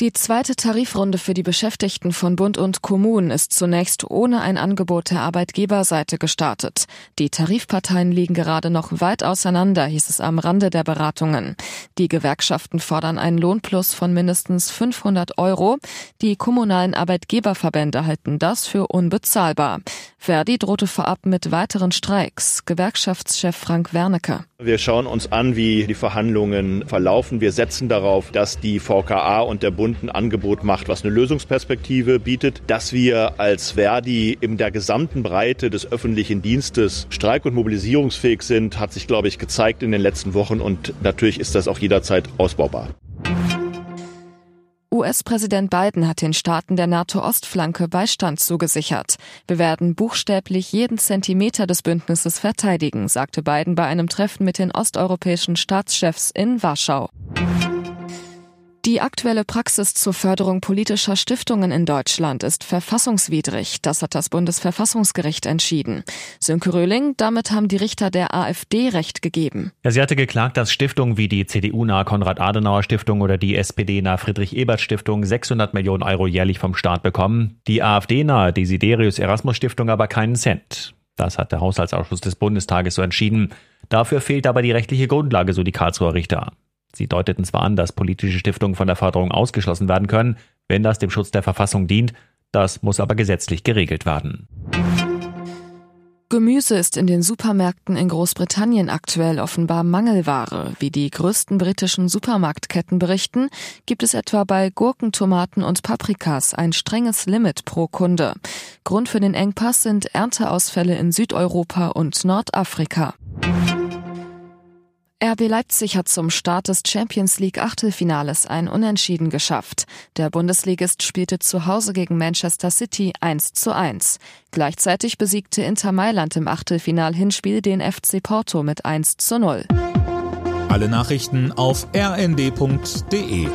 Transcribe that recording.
Die zweite Tarifrunde für die Beschäftigten von Bund und Kommunen ist zunächst ohne ein Angebot der Arbeitgeberseite gestartet. Die Tarifparteien liegen gerade noch weit auseinander, hieß es am Rande der Beratungen. Die Gewerkschaften fordern einen Lohnplus von mindestens 500 Euro. Die kommunalen Arbeitgeberverbände halten das für unbezahlbar. Verdi drohte vorab mit weiteren Streiks. Gewerkschaftschef Frank Wernecke. Wir schauen uns an, wie die Verhandlungen verlaufen. Wir setzen darauf, dass die VKA und der Bund ein Angebot macht, was eine Lösungsperspektive bietet, dass wir als Verdi in der gesamten Breite des öffentlichen Dienstes streik- und mobilisierungsfähig sind, hat sich, glaube ich, gezeigt in den letzten Wochen und natürlich ist das auch jederzeit ausbaubar. US-Präsident Biden hat den Staaten der NATO-Ostflanke Beistand zugesichert. Wir werden buchstäblich jeden Zentimeter des Bündnisses verteidigen, sagte Biden bei einem Treffen mit den osteuropäischen Staatschefs in Warschau. Die aktuelle Praxis zur Förderung politischer Stiftungen in Deutschland ist verfassungswidrig. Das hat das Bundesverfassungsgericht entschieden. Sönke Röhling, damit haben die Richter der AfD Recht gegeben. Ja, sie hatte geklagt, dass Stiftungen wie die CDU-nahe Konrad-Adenauer-Stiftung oder die SPD-nahe Friedrich-Ebert-Stiftung 600 Millionen Euro jährlich vom Staat bekommen. Die AfD-nahe Desiderius-Erasmus-Stiftung aber keinen Cent. Das hat der Haushaltsausschuss des Bundestages so entschieden. Dafür fehlt aber die rechtliche Grundlage, so die Karlsruher Richter. Sie deuteten zwar an, dass politische Stiftungen von der Förderung ausgeschlossen werden können, wenn das dem Schutz der Verfassung dient, das muss aber gesetzlich geregelt werden. Gemüse ist in den Supermärkten in Großbritannien aktuell offenbar Mangelware. Wie die größten britischen Supermarktketten berichten, gibt es etwa bei Gurken, Tomaten und Paprikas ein strenges Limit pro Kunde. Grund für den Engpass sind Ernteausfälle in Südeuropa und Nordafrika. RB Leipzig hat zum Start des Champions League Achtelfinales ein Unentschieden geschafft. Der Bundesligist spielte zu Hause gegen Manchester City 1 zu 1. Gleichzeitig besiegte Inter Mailand im Achtelfinal-Hinspiel den FC Porto mit 1 zu 0. Alle Nachrichten auf rnd.de